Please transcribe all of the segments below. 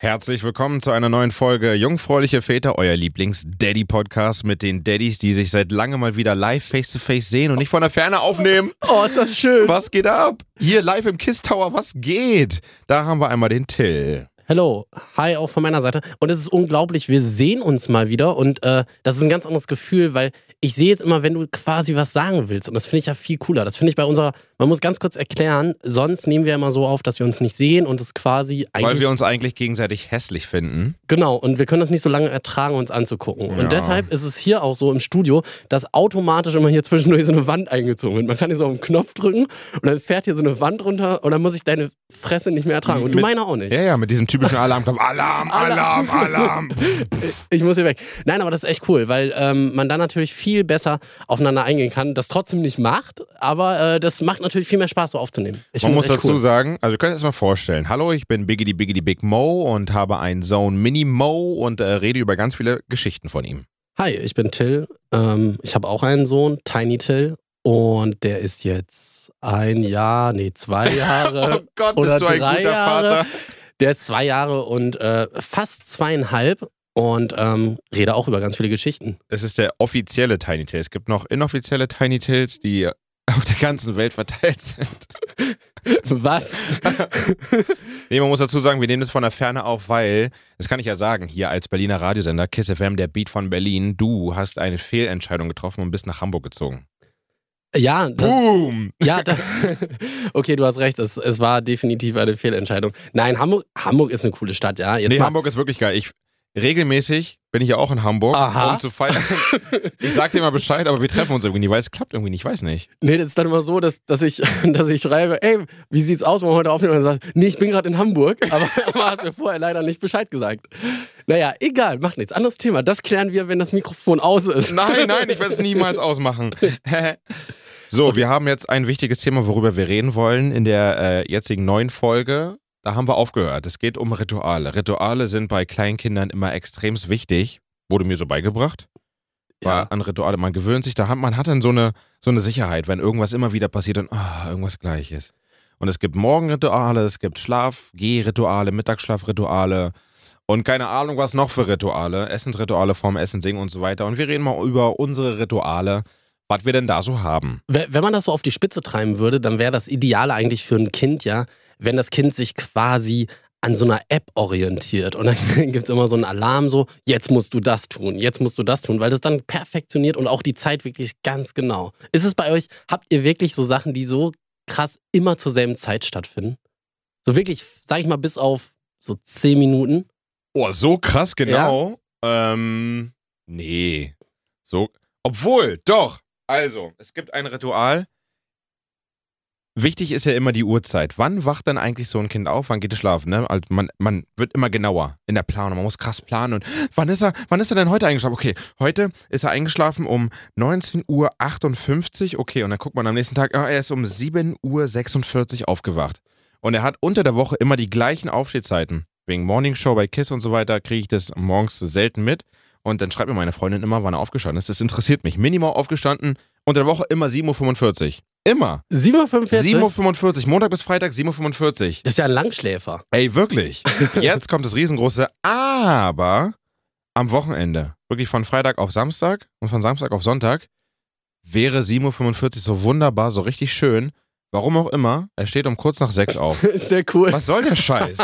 Herzlich willkommen zu einer neuen Folge Jungfräuliche Väter, euer Lieblings-Daddy-Podcast mit den Daddys, die sich seit langem mal wieder live face-to-face sehen und nicht von der Ferne aufnehmen. Oh, ist das schön. Was geht ab? Hier live im Kiss Tower, was geht? Da haben wir einmal den Till. Hello, hi auch von meiner Seite. Und es ist unglaublich, wir sehen uns mal wieder und äh, das ist ein ganz anderes Gefühl, weil ich sehe jetzt immer, wenn du quasi was sagen willst und das finde ich ja viel cooler. Das finde ich bei unserer, man muss ganz kurz erklären, sonst nehmen wir immer so auf, dass wir uns nicht sehen und es quasi eigentlich... Weil wir uns eigentlich gegenseitig hässlich finden. Genau, und wir können das nicht so lange ertragen, uns anzugucken. Ja. Und deshalb ist es hier auch so im Studio, dass automatisch immer hier zwischendurch so eine Wand eingezogen wird. Man kann hier so auf den Knopf drücken und dann fährt hier so eine Wand runter und dann muss ich deine Fresse nicht mehr ertragen. Und du Mit- meine auch nicht. Ja, ja, mit diesem typischen Alarmknopf. Alarm, Alarm, Alarm. Ich muss hier weg. Nein, aber das ist echt cool, weil ähm, man dann natürlich viel besser aufeinander eingehen kann, das trotzdem nicht macht, aber äh, das macht natürlich viel mehr Spaß, so aufzunehmen. Ich Man muss das dazu cool. sagen, also ihr könnt es mal vorstellen. Hallo, ich bin Biggity Biggity Big Mo und habe einen Sohn Mini Mo und äh, rede über ganz viele Geschichten von ihm. Hi, ich bin Till. Ähm, ich habe auch einen Sohn, Tiny Till. Und der ist jetzt ein Jahr, nee, zwei Jahre. Oh Gott, oder bist du ein guter Jahre. Vater. Der ist zwei Jahre und äh, fast zweieinhalb und ähm, rede auch über ganz viele Geschichten. Es ist der offizielle Tiny Tail. Es gibt noch inoffizielle Tiny Tails, die auf der ganzen Welt verteilt sind. Was? Nee, man muss dazu sagen, wir nehmen das von der Ferne auf, weil, das kann ich ja sagen, hier als Berliner Radiosender, KISS FM, der Beat von Berlin, du hast eine Fehlentscheidung getroffen und bist nach Hamburg gezogen. ja, das, Boom! ja, da, okay, du hast recht. Es, es war definitiv eine Fehlentscheidung. Nein, Hamburg, Hamburg ist eine coole Stadt, ja. Jetzt Nee, mal, Hamburg ist wirklich geil. Ich, regelmäßig bin ich ja auch in Hamburg, Aha. um zu feiern. ich sag dir mal Bescheid, aber wir treffen uns irgendwie nie, weil es klappt irgendwie nicht, ich weiß nicht. Nee, das ist dann immer so, dass, dass, ich, dass ich schreibe, ey, wie sieht's aus, wollen wir heute aufnehmen? Und dann sagt, nee, ich bin gerade in Hamburg, aber, aber hast mir vorher leider nicht Bescheid gesagt. Naja, egal, macht nichts. Anderes Thema. Das klären wir, wenn das Mikrofon aus ist. Nein, nein, ich werde es niemals ausmachen. so, wir haben jetzt ein wichtiges Thema, worüber wir reden wollen in der äh, jetzigen neuen Folge. Da haben wir aufgehört. Es geht um Rituale. Rituale sind bei Kleinkindern immer extremst wichtig. Wurde mir so beigebracht. War Ja. an Rituale. Man gewöhnt sich, da hat, man hat dann so eine, so eine Sicherheit, wenn irgendwas immer wieder passiert und ah, irgendwas gleich ist. Und es gibt Morgenrituale, es gibt Schlaf-Geh-Rituale, Mittagsschlafrituale und keine Ahnung, was noch für Rituale. Essensrituale vorm Essen, Singen und so weiter. Und wir reden mal über unsere Rituale, was wir denn da so haben. Wenn wenn man das so auf die Spitze treiben würde, dann wäre das Ideale eigentlich für ein Kind, ja, wenn das Kind sich quasi an so einer App orientiert. Und dann gibt es immer so einen Alarm, so, jetzt musst du das tun, jetzt musst du das tun, weil das dann perfektioniert und auch die Zeit wirklich ganz genau. Ist es bei euch, habt ihr wirklich so Sachen, die so krass immer zur selben Zeit stattfinden? So wirklich, sag ich mal, bis auf so zehn Minuten? Oh, so krass, genau. Ähm, nee. So, obwohl, doch. Also, es gibt ein Ritual. Wichtig ist ja immer die Uhrzeit. Wann wacht dann eigentlich so ein Kind auf? Wann geht es schlafen? Ne? Also man, man wird immer genauer in der Planung. Man muss krass planen. Und wann ist er, wann ist er denn heute eingeschlafen? Okay, heute ist er eingeschlafen um 19.58 Uhr. Okay, und dann guckt man am nächsten Tag, ah, er ist um 7.46 Uhr aufgewacht. Und er hat unter der Woche immer die gleichen Aufstehzeiten. Wegen Morningshow bei KISS und so weiter kriege ich das morgens selten mit. Und dann schreibt mir meine Freundin immer, wann er aufgestanden ist. Das interessiert mich. Minimal aufgestanden, unter der Woche immer 7.45 Uhr. Immer. 7.45 Uhr? 7.45 Uhr. Montag bis Freitag 7.45 Uhr. Das ist ja ein Langschläfer. Ey, wirklich. Jetzt kommt das riesengroße Aber am Wochenende. Wirklich von Freitag auf Samstag und von Samstag auf Sonntag wäre 7.45 Uhr so wunderbar, so richtig schön. Warum auch immer, er steht um kurz nach sechs auf. ist der cool? Was soll der Scheiß?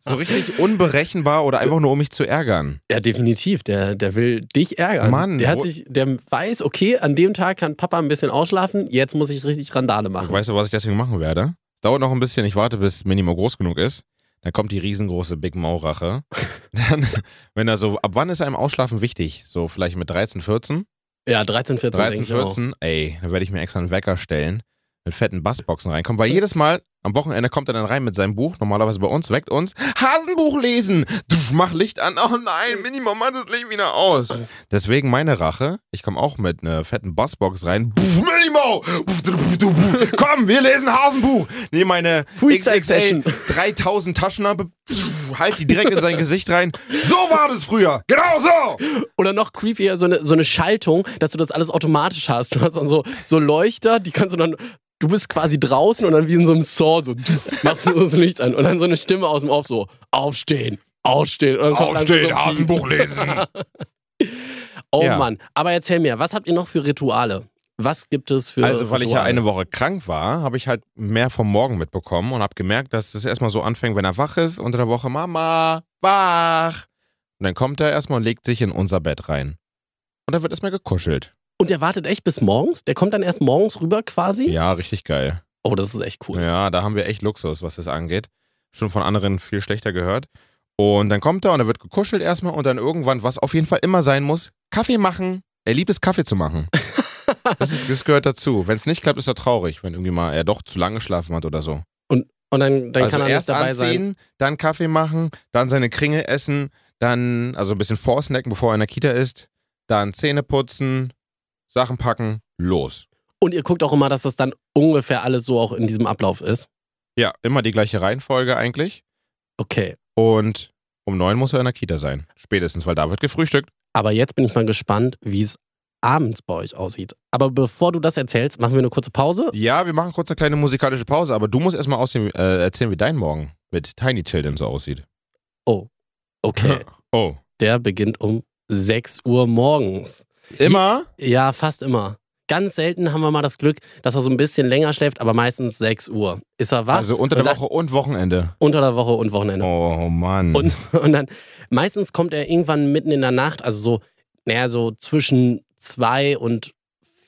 So richtig unberechenbar oder einfach nur um mich zu ärgern. Ja, definitiv. Der, der will dich ärgern. Mann, der hat sich, der weiß, okay, an dem Tag kann Papa ein bisschen ausschlafen, jetzt muss ich richtig Randale machen. Weißt du, was ich deswegen machen werde? Es dauert noch ein bisschen, ich warte, bis Minimo groß genug ist. Dann kommt die riesengroße Big Mo-Rache. Dann, wenn er so, ab wann ist einem Ausschlafen wichtig? So vielleicht mit 13, 14? Ja, 13, 14 13, denke ich auch. 14, ey, dann werde ich mir extra einen Wecker stellen, mit fetten Bassboxen reinkommen, weil jedes Mal am Wochenende kommt er dann rein mit seinem Buch, normalerweise bei uns, weckt uns, Hasenbuch lesen, Duff, mach Licht an, oh nein, Minimum, mach das Licht wieder aus. Deswegen meine Rache, ich komme auch mit einer fetten Bassbox rein, Buff, Minimo, komm, wir lesen Hasenbuch, nehme meine XXL Session. 3000 Taschenlampe, halt die direkt in sein Gesicht rein, so war das früher, genau so. Oder noch creepier, so eine, so eine Schaltung, dass du das alles automatisch hast. Du hast dann so, so Leuchter, die kannst du dann. Du bist quasi draußen und dann wie in so einem Saw so machst du das Licht an und dann so eine Stimme aus dem Off so aufstehen. Aufstehen. Aufstehen, Hasenbuch lesen. Oh Ja. Mann. Aber erzähl mir, was habt ihr noch für Rituale? Was gibt es für Also, weil ich ja Rituale? eine Woche krank war, habe ich halt mehr vom Morgen mitbekommen und habe gemerkt, dass es erstmal so anfängt, wenn er wach ist, unter der Woche, Mama, wach. Und dann kommt er erstmal und legt sich in unser Bett rein. Und dann wird erstmal gekuschelt. Und der wartet echt bis morgens? Der kommt dann erst morgens rüber quasi? Ja, richtig geil. Oh, das ist echt cool. Ja, da haben wir echt Luxus, was das angeht. Schon von anderen viel schlechter gehört. Und dann kommt er und er wird gekuschelt erstmal und dann irgendwann, was auf jeden Fall immer sein muss, Kaffee machen. Er liebt es, Kaffee zu machen. Das, ist, das gehört dazu. Wenn es nicht klappt, ist er traurig, wenn irgendwie mal er doch zu lange geschlafen hat oder so. Und dann, dann also kann er nicht erst dabei anziehen, sein. dann Kaffee machen, dann seine Kringel essen, dann also ein bisschen vorsnacken, bevor er in der Kita ist, dann Zähne putzen, Sachen packen, los. Und ihr guckt auch immer, dass das dann ungefähr alles so auch in diesem Ablauf ist. Ja, immer die gleiche Reihenfolge eigentlich. Okay. Und um neun muss er in der Kita sein. Spätestens, weil da wird gefrühstückt. Aber jetzt bin ich mal gespannt, wie es abends bei euch aussieht. Aber bevor du das erzählst, machen wir eine kurze Pause. Ja, wir machen kurz eine kleine musikalische Pause, aber du musst erstmal aussehen, äh, erzählen, wie dein Morgen mit Tiny Till denn so aussieht. Okay. Oh. Der beginnt um 6 Uhr morgens. Immer? Ja, fast immer. Ganz selten haben wir mal das Glück, dass er so ein bisschen länger schläft, aber meistens 6 Uhr. Ist er wach? Also unter der sagt- Woche und Wochenende. Unter der Woche und Wochenende. Oh Mann. Und, und dann, meistens kommt er irgendwann mitten in der Nacht, also so, naja, so zwischen 2 und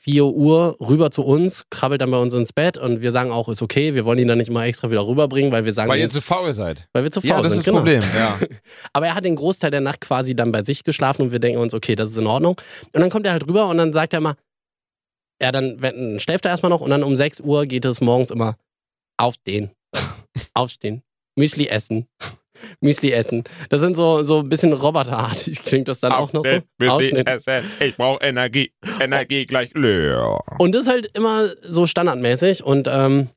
4 Uhr rüber zu uns, krabbelt dann bei uns ins Bett und wir sagen auch, ist okay, wir wollen ihn dann nicht mal extra wieder rüberbringen, weil wir sagen, weil ihr zu faul seid. weil wir zu faul Ja, das sind. ist das Problem. Ja. Aber er hat den Großteil der Nacht quasi dann bei sich geschlafen und wir denken uns, okay, das ist in Ordnung. Und dann kommt er halt rüber und dann sagt er immer, ja, dann wenn- schläft er erstmal noch und dann um 6 Uhr geht es morgens immer aufstehen. aufstehen. Müsli essen. Müsli essen. Das sind so, so ein bisschen roboterartig, klingt das dann auch noch so. Aufstehen. Ich brauche Energie. Energie gleich leer. Und das ist halt immer so standardmäßig und ähm,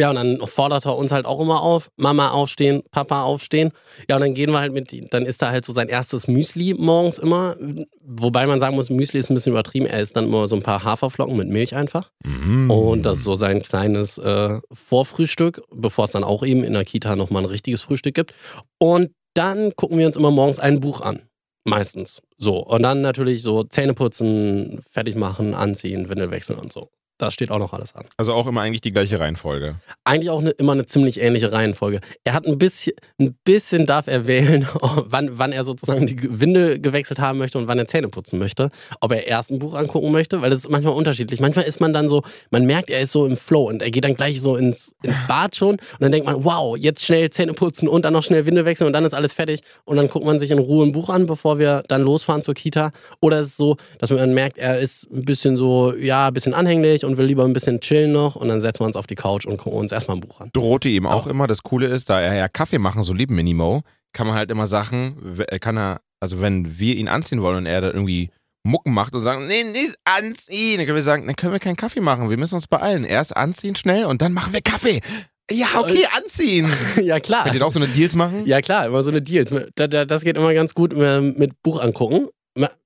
ja, und dann fordert er uns halt auch immer auf, Mama aufstehen, Papa aufstehen. Ja, und dann gehen wir halt mit, dann ist da halt so sein erstes Müsli morgens immer. Wobei man sagen muss, Müsli ist ein bisschen übertrieben. Er isst dann immer so ein paar Haferflocken mit Milch einfach. Mm. Und das ist so sein kleines äh, Vorfrühstück, bevor es dann auch eben in der Kita nochmal ein richtiges Frühstück gibt. Und dann gucken wir uns immer morgens ein Buch an. Meistens. So. Und dann natürlich so Zähne putzen, fertig machen, anziehen, Windel wechseln und so. Das steht auch noch alles an. Also auch immer eigentlich die gleiche Reihenfolge. Eigentlich auch eine, immer eine ziemlich ähnliche Reihenfolge. Er hat ein bisschen, ein bisschen darf er wählen, wann, wann er sozusagen die Windel gewechselt haben möchte und wann er Zähne putzen möchte. Ob er erst ein Buch angucken möchte, weil das ist manchmal unterschiedlich. Manchmal ist man dann so, man merkt, er ist so im Flow und er geht dann gleich so ins, ins Bad schon und dann denkt man, wow, jetzt schnell Zähne putzen und dann noch schnell Windel wechseln und dann ist alles fertig und dann guckt man sich in Ruhe ein Buch an, bevor wir dann losfahren zur Kita. Oder es ist so, dass man merkt, er ist ein bisschen so, ja, ein bisschen anhänglich und will lieber ein bisschen chillen noch und dann setzen wir uns auf die Couch und gucken uns erstmal ein Buch an. Drohte ihm auch immer. Das Coole ist, da er ja Kaffee machen so liebt, Minimo, kann man halt immer Sachen, w- kann er, also wenn wir ihn anziehen wollen und er da irgendwie Mucken macht und sagen, nee, nicht anziehen, dann können wir sagen, dann können wir keinen Kaffee machen, wir müssen uns beeilen. Erst anziehen schnell und dann machen wir Kaffee. Ja, okay, anziehen. ja, klar. Könnt ihr auch so eine Deals machen? Ja, klar, immer so eine Deals. Da- da- Das geht immer ganz gut äh, mit Buch angucken.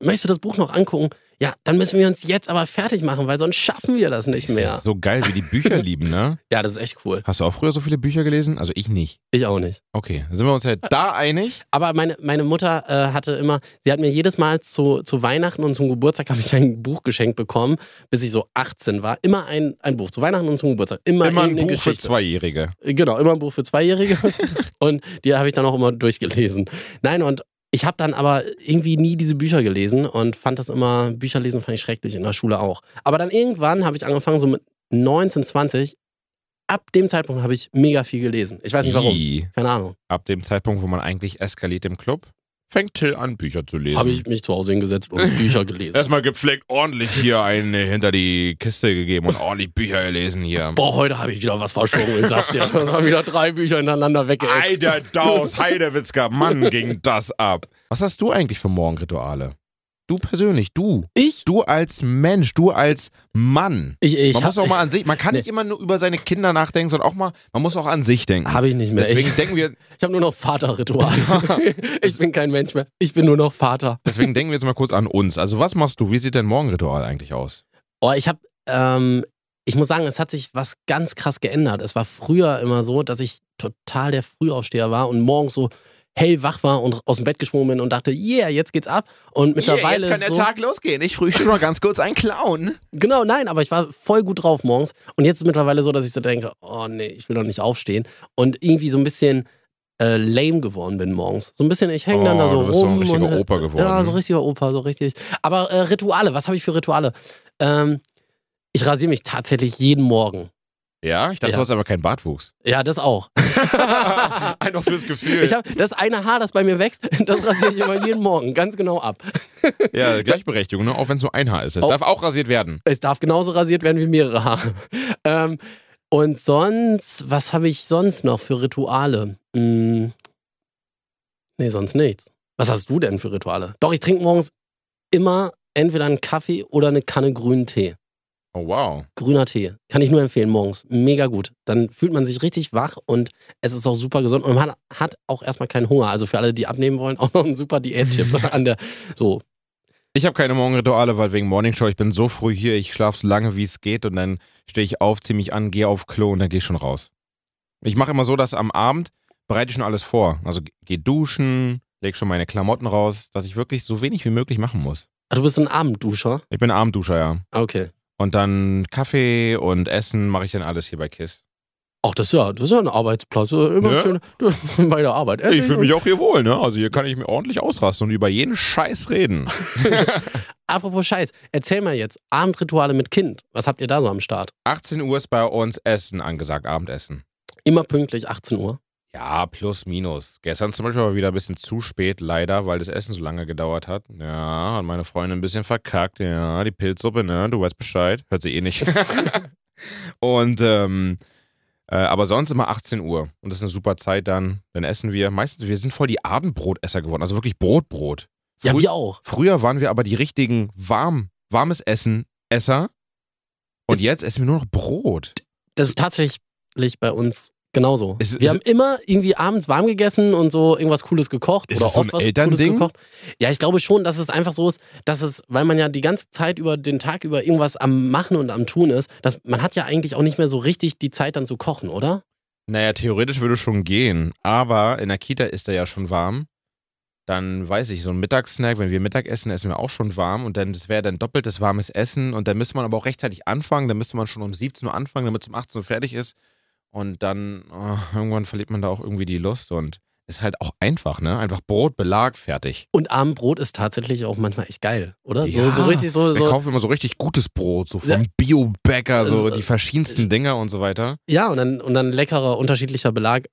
Möchtest du das Buch noch angucken? Ja, dann müssen wir uns jetzt aber fertig machen, weil sonst schaffen wir das nicht mehr. So geil, wie die Bücher lieben, ne? Ja, das ist echt cool. Hast du auch früher so viele Bücher gelesen? Also ich nicht. Ich auch nicht. Okay, dann sind wir uns halt da einig. Aber meine, meine Mutter äh, hatte immer, sie hat mir jedes Mal zu, zu Weihnachten und zum Geburtstag habe ich ein Buch geschenkt bekommen, bis ich so 18 war. Immer ein, ein Buch, zu Weihnachten und zum Geburtstag. Immer, Immer ein Buch für Geschichte. Zweijährige. Genau, immer ein Buch für Zweijährige. und die habe ich dann auch immer durchgelesen. Nein, und ich habe dann aber irgendwie nie diese Bücher gelesen und fand das immer, Bücher lesen fand ich schrecklich, in der Schule auch. Aber dann irgendwann habe ich angefangen, so mit 19, 20. Ab dem Zeitpunkt habe ich mega viel gelesen. Ich weiß nicht warum. Keine Ahnung. Ab dem Zeitpunkt, wo man eigentlich eskaliert im Club, fängt Till an, Bücher zu lesen. Habe ich mich zu Hause hingesetzt und Bücher gelesen. Erstmal gepflegt ordentlich hier eine hinter die Kiste gegeben und ordentlich Bücher gelesen hier. Boah, heute habe ich wieder was verschoben, ich sag's dir. Das waren wieder drei Bücher hintereinander weggeätzt. Alter Daus, Heidewitzka, Mann, ging das ab. Was hast du eigentlich für Morgenrituale? Du persönlich, du. Ich? Du als Mensch, du als Mann. Ich, ich man muss auch mal an sich, man kann Nee. nicht immer nur über seine Kinder nachdenken, sondern auch mal, man muss auch an sich denken. Habe ich nicht mehr. Deswegen ich denken wir, ich habe nur noch Vaterritual. ich bin kein Mensch mehr. Ich bin nur noch Vater. deswegen denken wir jetzt mal kurz an uns. Also was machst du? Wie sieht dein Morgenritual eigentlich aus? Oh, ich habe, ähm, ich muss sagen, es hat sich was ganz krass geändert. Es war früher immer so, dass ich total der Frühaufsteher war und morgens so hellwach war und aus dem Bett gesprungen bin und dachte, yeah, jetzt geht's ab. Und mittlerweile yeah, jetzt kann so, der Tag losgehen. Ich frühstücke noch ganz kurz einen Clown. Genau, nein, aber ich war voll gut drauf morgens. Und jetzt ist mittlerweile so, dass ich so denke, oh nee, ich will doch nicht aufstehen. Und irgendwie so ein bisschen äh, lame geworden bin morgens. So ein bisschen, ich hänge dann da so Oh, du bist so ein rum. richtiger und, äh, Opa geworden. Ja, so richtiger Opa, so richtig. Aber äh, Rituale, was habe ich für Rituale? Ähm, ich rasiere mich tatsächlich jeden Morgen. Ja, ich dachte, Ja. du hast aber keinen Bartwuchs. Ja, das auch. Einfach fürs Gefühl. Ich hab, das eine Haar, das bei mir wächst, das rasiere ich immer jeden Morgen, ganz genau ab. ja, Gleichberechtigung, ne? auch wenn es nur ein Haar ist. Es Auch- darf auch rasiert werden. Es darf genauso rasiert werden wie mehrere Haare. Ähm, und sonst, was habe ich sonst noch für Rituale? Hm, nee, sonst nichts. Was hast du denn für Rituale? Doch, ich trinke morgens immer entweder einen Kaffee oder eine Kanne grünen Tee. Oh, wow. Grüner Tee. Kann ich nur empfehlen morgens. Mega gut. Dann fühlt man sich richtig wach und es ist auch super gesund und man hat auch erstmal keinen Hunger. Also für alle, die abnehmen wollen, auch noch ein super Diättipp an der. So. Ich habe keine Morgenrituale, weil wegen Morningshow, ich bin so früh hier, ich schlafe so lange, wie es geht und dann stehe ich auf, ziehe mich an, gehe auf Klo und dann gehe ich schon raus. Ich mache immer so, dass am Abend bereite ich schon alles vor. Also gehe duschen, lege schon meine Klamotten raus, dass ich wirklich so wenig wie möglich machen muss. Ah, Du bist ein Abendduscher. Ich bin Abendduscher, ja. Okay. Und dann Kaffee und Essen mache ich dann alles hier bei KISS. Ach, das ist ja, das ist ja ein Arbeitsplatz. Immer Ja. schön bei der Arbeit. Ich fühle mich auch hier wohl, ne? Also hier kann ich mir ordentlich ausrasten und über jeden Scheiß reden. Apropos Scheiß, erzähl mal jetzt, Abendrituale mit Kind. Was habt ihr da so am Start? 18 Uhr ist bei uns Essen angesagt, Abendessen. Immer pünktlich 18 Uhr. Ja, plus, minus. Gestern zum Beispiel war wieder ein bisschen zu spät, leider, weil das Essen so lange gedauert hat. Ja, hat meine Freundin ein bisschen verkackt. Ja, die Pilzsuppe, ne? Du weißt Bescheid. Hört sie eh nicht. Und, ähm, äh, aber sonst immer 18 Uhr. Und das ist eine super Zeit dann. Dann essen wir. Meistens, wir sind voll die Abendbrotesser geworden. Also wirklich Brotbrot. Ja, Frü- wir auch. Früher waren wir aber die richtigen warm, warmes Essen Esser. Und Es- jetzt essen wir nur noch Brot. Das ist tatsächlich bei uns genauso. Ist- wir ist- haben immer irgendwie abends warm gegessen und so irgendwas Cooles gekocht. Ist oder es so oft was Cooles gekocht. Ja, ich glaube schon, dass es einfach so ist, dass es, weil man ja die ganze Zeit über den Tag über irgendwas am Machen und am Tun ist, dass man hat ja eigentlich auch nicht mehr so richtig die Zeit dann zu kochen, oder? Naja, theoretisch würde schon gehen, aber in der Kita ist er ja schon warm. Dann weiß ich, so ein Mittagssnack, wenn wir Mittag essen, essen wir auch schon warm und dann wäre dann doppeltes warmes Essen und dann müsste man aber auch rechtzeitig anfangen, dann müsste man schon um 17 Uhr anfangen, damit es um 18 Uhr fertig ist und dann oh, irgendwann verliert man da auch irgendwie die Lust und ist halt auch einfach, ne? Einfach Brot, Belag, fertig. Und Abendbrot ist tatsächlich auch manchmal echt geil, oder? Ja. So, so richtig so. Wir so kaufen immer so richtig gutes Brot, so Ja. vom Bio-Bäcker, so Also, die verschiedensten Dinger und so weiter. ja, und dann, und dann leckerer, unterschiedlicher Belag.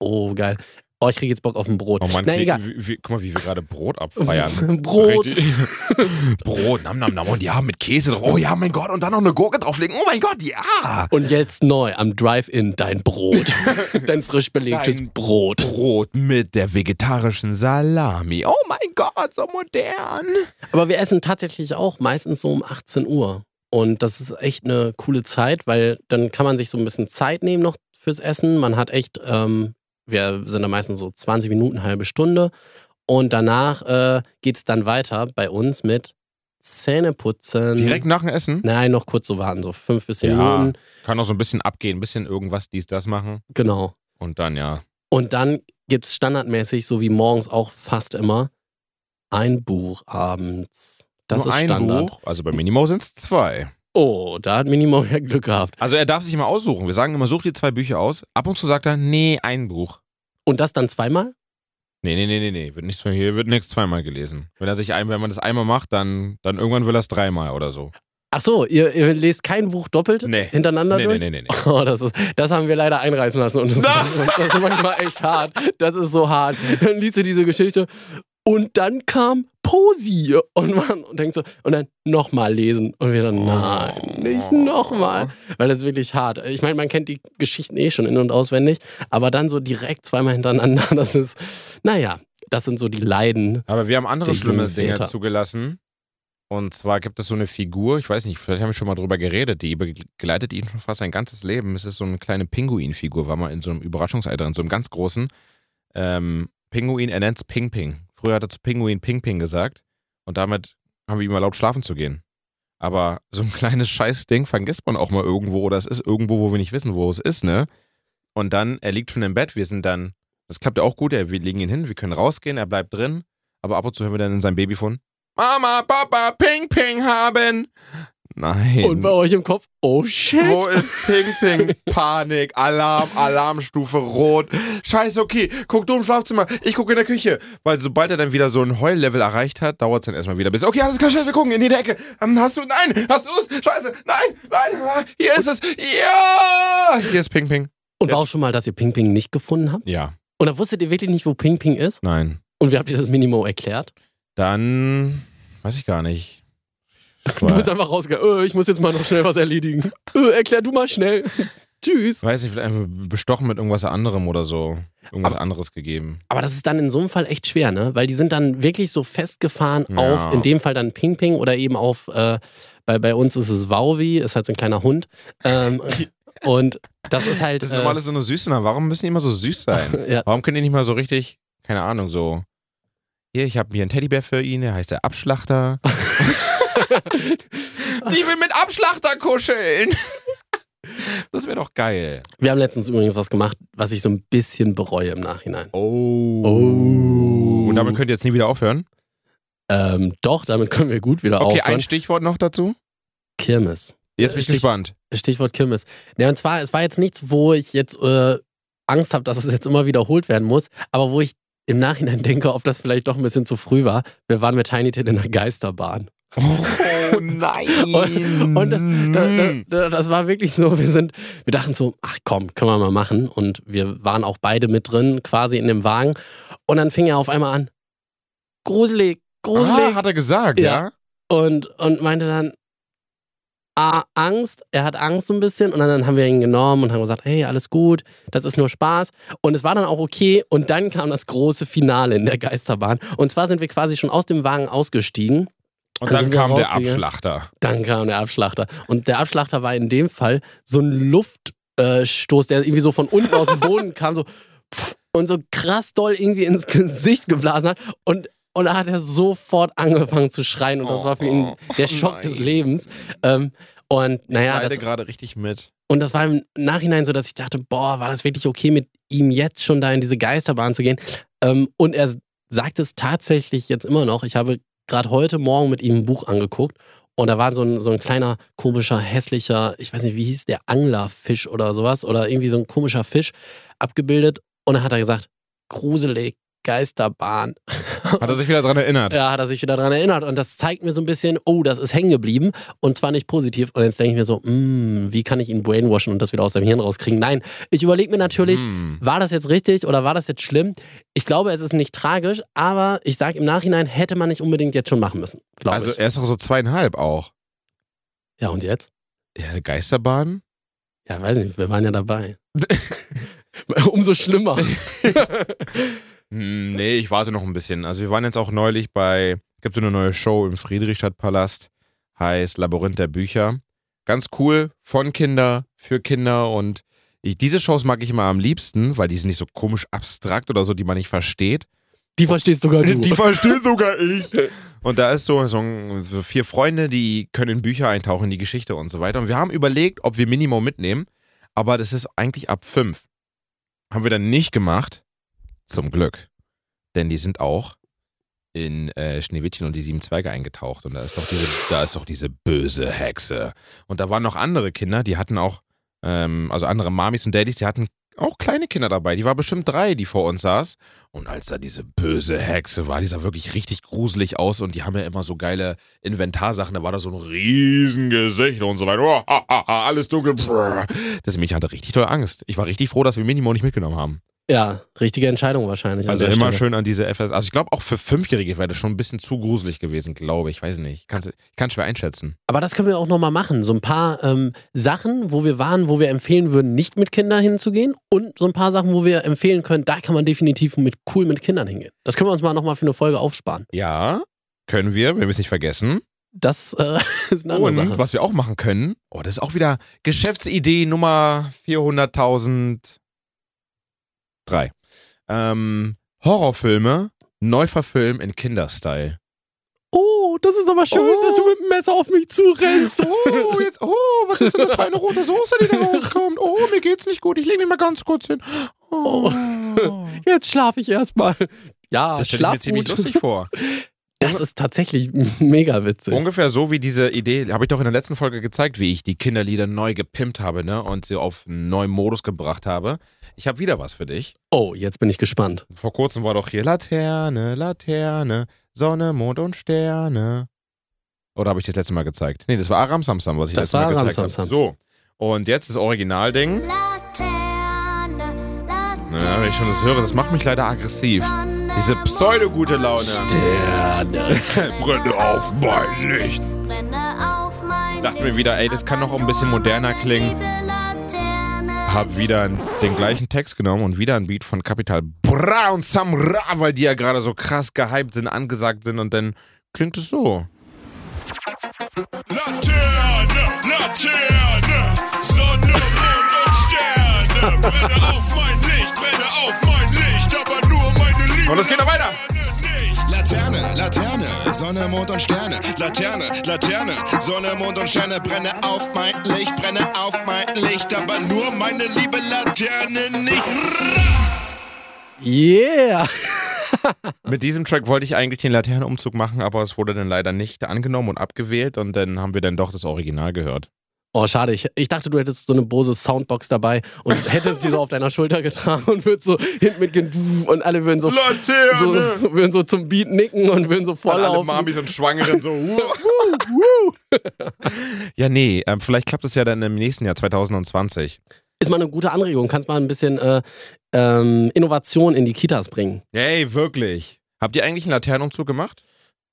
Oh, geil. Oh, ich kriege jetzt Bock auf ein Brot. Oh Mann, Na wie, egal. Wie, wie, guck mal, wie wir gerade Brot abfeiern. Brot. Brot, nam, nam, nam. Und ja, mit Käse drauf. Oh ja, mein Gott. Und dann noch eine Gurke drauflegen. Oh mein Gott, ja. Und jetzt neu am Drive-In dein Brot. dein frisch belegtes Dein Brot. Brot mit der vegetarischen Salami. Oh mein Gott, so modern. Aber wir essen tatsächlich auch meistens so um 18 Uhr. Und das ist echt eine coole Zeit, weil dann kann man sich so ein bisschen Zeit nehmen noch fürs Essen. Man hat echt, ähm, wir sind da meistens so 20 Minuten, halbe Stunde. Und danach äh, geht es dann weiter bei uns mit Zähneputzen. Direkt nach dem Essen. Nein, noch kurz so warten, so fünf bis zehn Ja. Minuten. Kann auch so ein bisschen abgehen, ein bisschen irgendwas, dies, das machen. Genau. Und dann ja. Und dann gibt es standardmäßig, so wie morgens auch fast immer, ein Buch abends. Das Nur ist ein Standard. Buch. Also bei Minimo sind es zwei. Oh, da hat Minimo ja Glück gehabt. Also er darf sich immer aussuchen. Wir sagen immer, such dir zwei Bücher aus. Ab und zu sagt er, nee, ein Buch. Und das dann zweimal? Nee, nee, nee, nee, nee. Wird nichts, hier wird nichts zweimal gelesen. Wenn er sich ein, wenn man das einmal macht, dann, dann irgendwann will er es dreimal oder so. Ach so, ihr, ihr lest kein Buch doppelt Nee. hintereinander Nee, nee, durch? nee, nee, nee. Oh, das, ist, das haben wir leider einreißen lassen und das, das ist manchmal echt hart. Das ist so hart. Dann liest du diese Geschichte und dann kam Posi und man denkt so, und dann nochmal lesen und wir dann, nein, nicht nochmal. Weil das ist wirklich hart. Ich meine, man kennt die Geschichten eh schon in- und auswendig, aber dann so direkt zweimal hintereinander, das ist, naja, das sind so die Leiden. Aber wir haben andere Der schlimme Dinge zugelassen. Und zwar gibt es so eine Figur, ich weiß nicht, vielleicht haben wir schon mal drüber geredet, die begleitet ihn schon fast sein ganzes Leben. Es ist so eine kleine Pinguinfigur, war mal in so einem Überraschungseiter, in so einem ganz großen ähm, Pinguin, er nennt es Ping Ping. Früher hat er zu Pinguin Ping Ping gesagt und damit haben wir ihm erlaubt, schlafen zu gehen. Aber so ein kleines Scheißding vergisst man auch mal irgendwo oder es ist irgendwo, wo wir nicht wissen, wo es ist, ne? Und dann, er liegt schon im Bett, wir sind dann Das klappt ja auch gut. Wir legen ihn hin, wir können rausgehen, er bleibt drin. Aber ab und zu hören wir dann in seinem Babyfon. Mama, Papa, Ping Ping haben. Nein. Und bei euch im Kopf, oh shit. Wo ist Ping Ping? Panik, Alarm, Alarmstufe rot. Scheiße, okay, guck du im Schlafzimmer, ich gucke in der Küche. Weil sobald er dann wieder so ein Heullevel erreicht hat, dauert es dann erstmal wieder bis, okay, alles klar, Scheiße, wir gucken in die Ecke. Hast du, nein, hast du es? Scheiße, nein, nein, ah, hier ist es. Ja, hier ist Ping Ping. Und war auch schon mal, dass ihr Ping Ping nicht gefunden habt? Ja, Und da wusstet ihr wirklich nicht, wo Ping Ping ist? nein. Und wie habt ihr das Minimo erklärt? Dann, weiß ich gar nicht. Du bist einfach rausgegangen, äh, ich muss jetzt mal noch schnell was erledigen. Äh, erklär du mal schnell. Tschüss. weiß nicht, vielleicht einfach bestochen mit irgendwas anderem oder so. Irgendwas Aber- anderes gegeben. Aber das ist dann in so einem Fall echt schwer, ne? Weil die sind dann wirklich so festgefahren Ja. auf, in dem Fall dann Ping Ping oder eben auf, äh, bei, bei uns ist es Wauwi, ist halt so ein kleiner Hund. Ähm, und das ist halt. Das ist normal äh, so eine Süße. Warum müssen die immer so süß sein? ja, Warum können die nicht mal so richtig, keine Ahnung, so. Hier, ich habe hier einen Teddybär für ihn, der heißt der Abschlachter. Ich will mit Abschlachter kuscheln. Das wäre doch geil. wir haben letztens übrigens was gemacht, was ich so ein bisschen bereue im Nachhinein. Oh. Oh. Und damit könnt ihr jetzt nie wieder aufhören. Ähm, doch, damit können wir gut wieder Okay, aufhören. ein Stichwort noch dazu. Kirmes. Jetzt bin ich Stich- gespannt. Stichwort Kirmes. Ja, und zwar, es war jetzt nichts, wo ich jetzt äh, Angst habe, dass es jetzt immer wiederholt werden muss, aber wo ich im Nachhinein denke, ob das vielleicht doch ein bisschen zu früh war. Wir waren mit Tiny Tin in der Geisterbahn. Oh nein. Und das, da, da, das war wirklich so, wir sind, wir dachten so, ach komm, können wir mal machen. Und wir waren auch beide mit drin, quasi in dem Wagen. Und dann fing er auf einmal an, gruselig, gruselig. ah, hat er gesagt, Ja. ja? und, und meinte dann, ah, Angst, er hat Angst so ein bisschen und dann, dann haben wir ihn genommen und haben gesagt, hey, alles gut, das ist nur Spaß und es war dann auch okay und dann kam das große Finale in der Geisterbahn und zwar sind wir quasi schon aus dem Wagen ausgestiegen, Und Dann dann wir kam der. Abschlachter. dann kam der Abschlachter und der Abschlachter war in dem Fall so ein Luftstoß, der irgendwie so von unten aus dem Boden kam, so pff, und so krass doll irgendwie ins Gesicht geblasen hat und und da hat er sofort angefangen zu schreien und das war für ihn der Schock des nein. Lebens. Ähm, und naja, Ich das, gerade richtig mit. und das war im Nachhinein so, dass ich dachte, boah, war das wirklich okay, mit ihm jetzt schon da in diese Geisterbahn zu gehen? Ähm, und er sagt es tatsächlich jetzt immer noch. Ich habe gerade heute Morgen mit ihm ein Buch angeguckt und da war so ein, so ein kleiner, komischer, hässlicher, ich weiß nicht, wie hieß der, Anglerfisch oder sowas oder irgendwie so ein komischer Fisch abgebildet. Und dann hat er gesagt, gruselig, Geisterbahn. Hat er sich wieder dran erinnert? Ja, hat er sich wieder daran erinnert. Und das zeigt mir so ein bisschen, oh, das ist hängen geblieben. Und zwar nicht positiv. Und jetzt denke ich mir so, mm, wie kann ich ihn brainwashen und das wieder aus seinem Hirn rauskriegen? Nein, ich überlege mir natürlich, Hm. war das jetzt richtig oder war das jetzt schlimm? Ich glaube, es ist nicht tragisch, aber ich sage im Nachhinein, hätte man nicht unbedingt jetzt schon machen müssen. Also ich. er ist doch so zweieinhalb auch. Ja, und jetzt? Ja, eine Geisterbahn? Ja, weiß nicht, wir waren ja dabei. Umso schlimmer. Hm, nee, ich warte noch ein bisschen. Also wir waren jetzt auch neulich bei, gibt so eine neue Show im Friedrichstadtpalast, heißt Labyrinth der Bücher. Ganz cool, von Kinder, für Kinder und ich, diese Shows mag ich immer am liebsten, weil die sind nicht so komisch abstrakt oder so, die man nicht versteht. Die verstehst sogar du. Die verstehe sogar ich. Und da ist so, so, vier Freunde, die können in Bücher eintauchen, in die Geschichte und so weiter. Und wir haben überlegt, ob wir Minimum mitnehmen, aber das ist eigentlich ab fünf. Haben wir dann nicht gemacht. Zum Glück. Denn die sind auch in äh, Schneewittchen und die sieben Zweige eingetaucht. Und da ist doch diese, da ist doch diese böse Hexe. Und da waren noch andere Kinder, die hatten auch, ähm, also andere Mamis und Daddys, die hatten auch kleine Kinder dabei. Die war bestimmt drei, die vor uns saß. Und als da diese böse Hexe war, die sah wirklich richtig gruselig aus und die haben ja immer so geile Inventarsachen. Da war da so ein Riesengesicht und so weiter. Oh, ha, ha, alles dunkel. Das mich hatte richtig toll Angst. Ich war richtig froh, dass wir Minimo nicht mitgenommen haben. Ja, richtige Entscheidung wahrscheinlich. Also immer Stelle. schön an diese FS. Also ich glaube auch für Fünfjährige wäre das schon ein bisschen zu gruselig gewesen, glaube ich. Weiß nicht. Kann's, ich kann schwer einschätzen. Aber das können wir auch nochmal machen. So ein paar ähm, Sachen, wo wir waren, wo wir empfehlen würden, nicht mit Kindern hinzugehen. Und so ein paar Sachen, wo wir empfehlen können, da kann man definitiv mit cool mit Kindern hingehen. Das können wir uns mal nochmal für eine Folge aufsparen. Ja, können wir, wenn wir es nicht vergessen. Das äh, ist eine andere Und Sache. was wir auch machen können, oh, das ist auch wieder Geschäftsidee Nummer 400.003. Ähm, Horrorfilme neu verfilmen in Kinderstyle. Oh, das ist aber schön, Oh. dass du mit dem Messer auf mich zurennst. Oh, jetzt, oh, was ist denn das für eine rote Soße, die da rauskommt? Oh, mir geht's nicht gut. Ich lege mich mal ganz kurz hin. Oh. Jetzt schlafe ich erstmal. Ja, Das stelle ich mir ziemlich lustig vor. Das ist tatsächlich mega witzig. Ungefähr so wie diese Idee, habe ich doch in der letzten Folge gezeigt, wie ich die Kinderlieder neu gepimpt habe ne? und sie auf einen neuen Modus gebracht habe. Ich habe wieder was für dich. Oh, jetzt bin ich gespannt. Vor kurzem war doch hier Laterne, Laterne, Sonne, Mond und Sterne. Oder habe ich das letzte Mal gezeigt? Nee, das war Aram Samsam, was ich Das letztes Mal war Aram gezeigt habe. So. Und jetzt das Originalding. Laterne, Laterne. Ja, wenn ich schon das höre, das macht mich leider aggressiv. Diese pseudo-gute Laune. Sterne. Brenne auf mein Licht. Brenne auf mein Dachte mir wieder, ey, das kann noch ein bisschen moderner klingen. Hab wieder den gleichen Text genommen und wieder ein Beat von Capital Bra und Samra, weil die ja gerade so krass gehypt sind, angesagt sind und dann klingt es so. Laterne, Laterne, Sonne, Mond und Sterne. Brenne auf mein Und es geht noch weiter. Laterne, Laterne, Sonne, Mond und Sterne. Laterne, Laterne, Sonne, Mond und Sterne. Brenne auf mein Licht, brenne auf mein Licht, aber nur meine liebe Laterne nicht. Yeah. Mit diesem Track wollte ich eigentlich den Laternenumzug machen, aber es wurde dann leider nicht angenommen und abgewählt und dann haben wir dann doch das Original gehört. Oh, schade. Ich, ich dachte, du hättest so eine Bose Soundbox dabei und hättest die so auf deiner Schulter getragen und würdest so hinten mitgehen und alle würden so, so, würden so zum Beat nicken und würden so Und alle. Mamis und Schwangeren so. ja, nee, ähm, vielleicht klappt es ja dann im nächsten Jahr 2020. Ist mal eine gute Anregung. Kannst mal ein bisschen äh, ähm, Innovation in die Kitas bringen. Hey, wirklich. Habt ihr eigentlich einen Laternenumzug gemacht?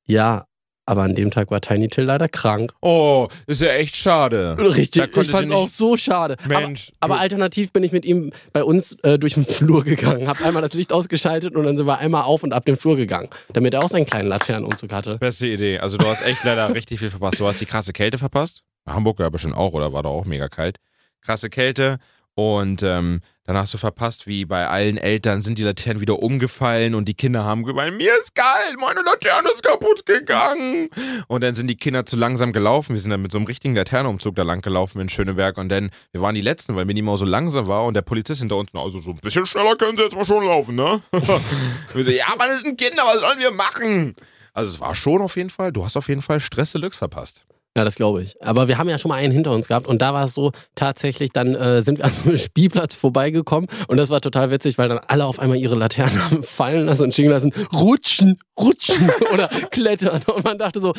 Ja, aber an dem Tag war Tiny Till leider krank. Oh, ist ja echt schade. Richtig, ich fand's auch so schade. Mensch. Aber, aber alternativ bin ich mit ihm bei uns äh, durch den Flur gegangen, hab einmal das Licht ausgeschaltet und dann sind wir einmal auf und ab den Flur gegangen, damit er auch seinen kleinen Laternenumzug hatte. Beste Idee. Also du hast echt leider richtig viel verpasst. Du hast die krasse Kälte verpasst. Hamburg ja bestimmt auch, oder war da auch mega kalt. Krasse Kälte. Und ähm, dann hast du verpasst, wie bei allen Eltern sind die Laternen wieder umgefallen und die Kinder haben gemeint, mir ist kalt, meine Laterne ist kaputt gegangen. Und dann sind die Kinder zu langsam gelaufen. Wir sind dann mit so einem richtigen Laternenumzug da lang gelaufen in Schöneberg und dann, wir waren die Letzten, weil Minimau so langsam war und der Polizist hinter uns, also so ein bisschen schneller können sie jetzt mal schon laufen, ne? wir so, ja, aber das sind Kinder, was sollen wir machen? Also es war schon auf jeden Fall, du hast auf jeden Fall Stress Deluxe verpasst. Ja, das glaube ich. Aber wir haben ja schon mal einen hinter uns gehabt und da war es so, tatsächlich, dann äh, sind wir an so einem Spielplatz vorbeigekommen und das war total witzig, weil dann alle auf einmal ihre Laternen haben fallen lassen und stehen lassen, rutschen, rutschen oder klettern. Und man dachte so,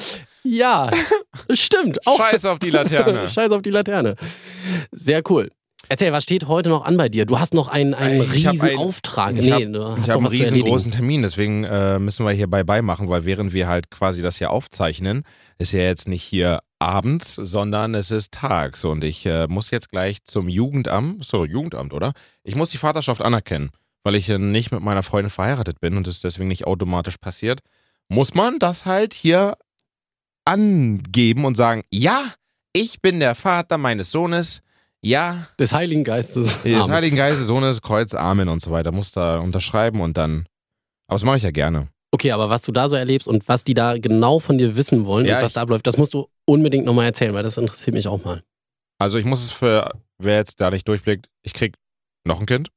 ja, stimmt. Auch Scheiß auf die Laterne. Scheiß auf die Laterne. Sehr cool. Erzähl, was steht heute noch an bei dir? Du hast noch einen, einen Ich riesen ein- Auftrag. Ich Nee, habe du hast hab einen riesengroßen Termin, deswegen äh, müssen wir hier bei bei machen, weil während wir halt quasi das hier aufzeichnen, ist ja jetzt nicht hier abends, sondern es ist tags und ich äh, muss jetzt gleich zum Jugendamt, so Jugendamt, oder? Ich muss die Vaterschaft anerkennen, weil ich äh, nicht mit meiner Freundin verheiratet bin und es deswegen nicht automatisch passiert. Muss man das halt hier angeben und sagen, ja, ich bin der Vater meines Sohnes, ja, Des Heiligen Geistes. des Amen. Heiligen Geistes, Sohnes, Kreuz, Amen und so weiter. Muss da unterschreiben und dann. Aber das mache ich ja gerne. Okay, aber was du da so erlebst und was die da genau von dir wissen wollen Ja, und was da abläuft, das musst du unbedingt nochmal erzählen, weil das interessiert mich auch mal. Also ich muss es für, wer jetzt da nicht durchblickt, ich krieg noch ein Kind.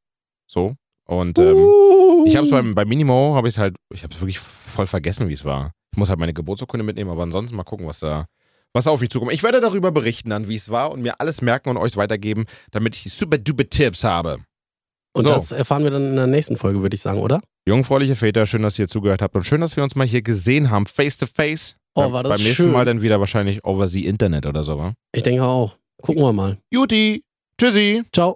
So. Und ähm, Uh. ich habe es beim, bei Minimo, habe ich es halt, ich habe es wirklich voll vergessen, wie es war. Ich muss halt meine Geburtsurkunde mitnehmen, aber ansonsten mal gucken, was da, was da auf mich zukommt. Ich werde darüber berichten dann, wie es war und mir alles merken und euch weitergeben, damit ich super duper Tipps habe. Und So. das erfahren wir dann in der nächsten Folge, würde ich sagen, oder? Jungfräuliche Väter, schön, dass ihr zugehört habt und schön, dass wir uns mal hier gesehen haben, face to face. Oh, war das Beim nächsten schön. Mal dann wieder wahrscheinlich over the Internet oder so, wa? Ich denke auch. Gucken wir mal. Juti, tschüssi. Ciao.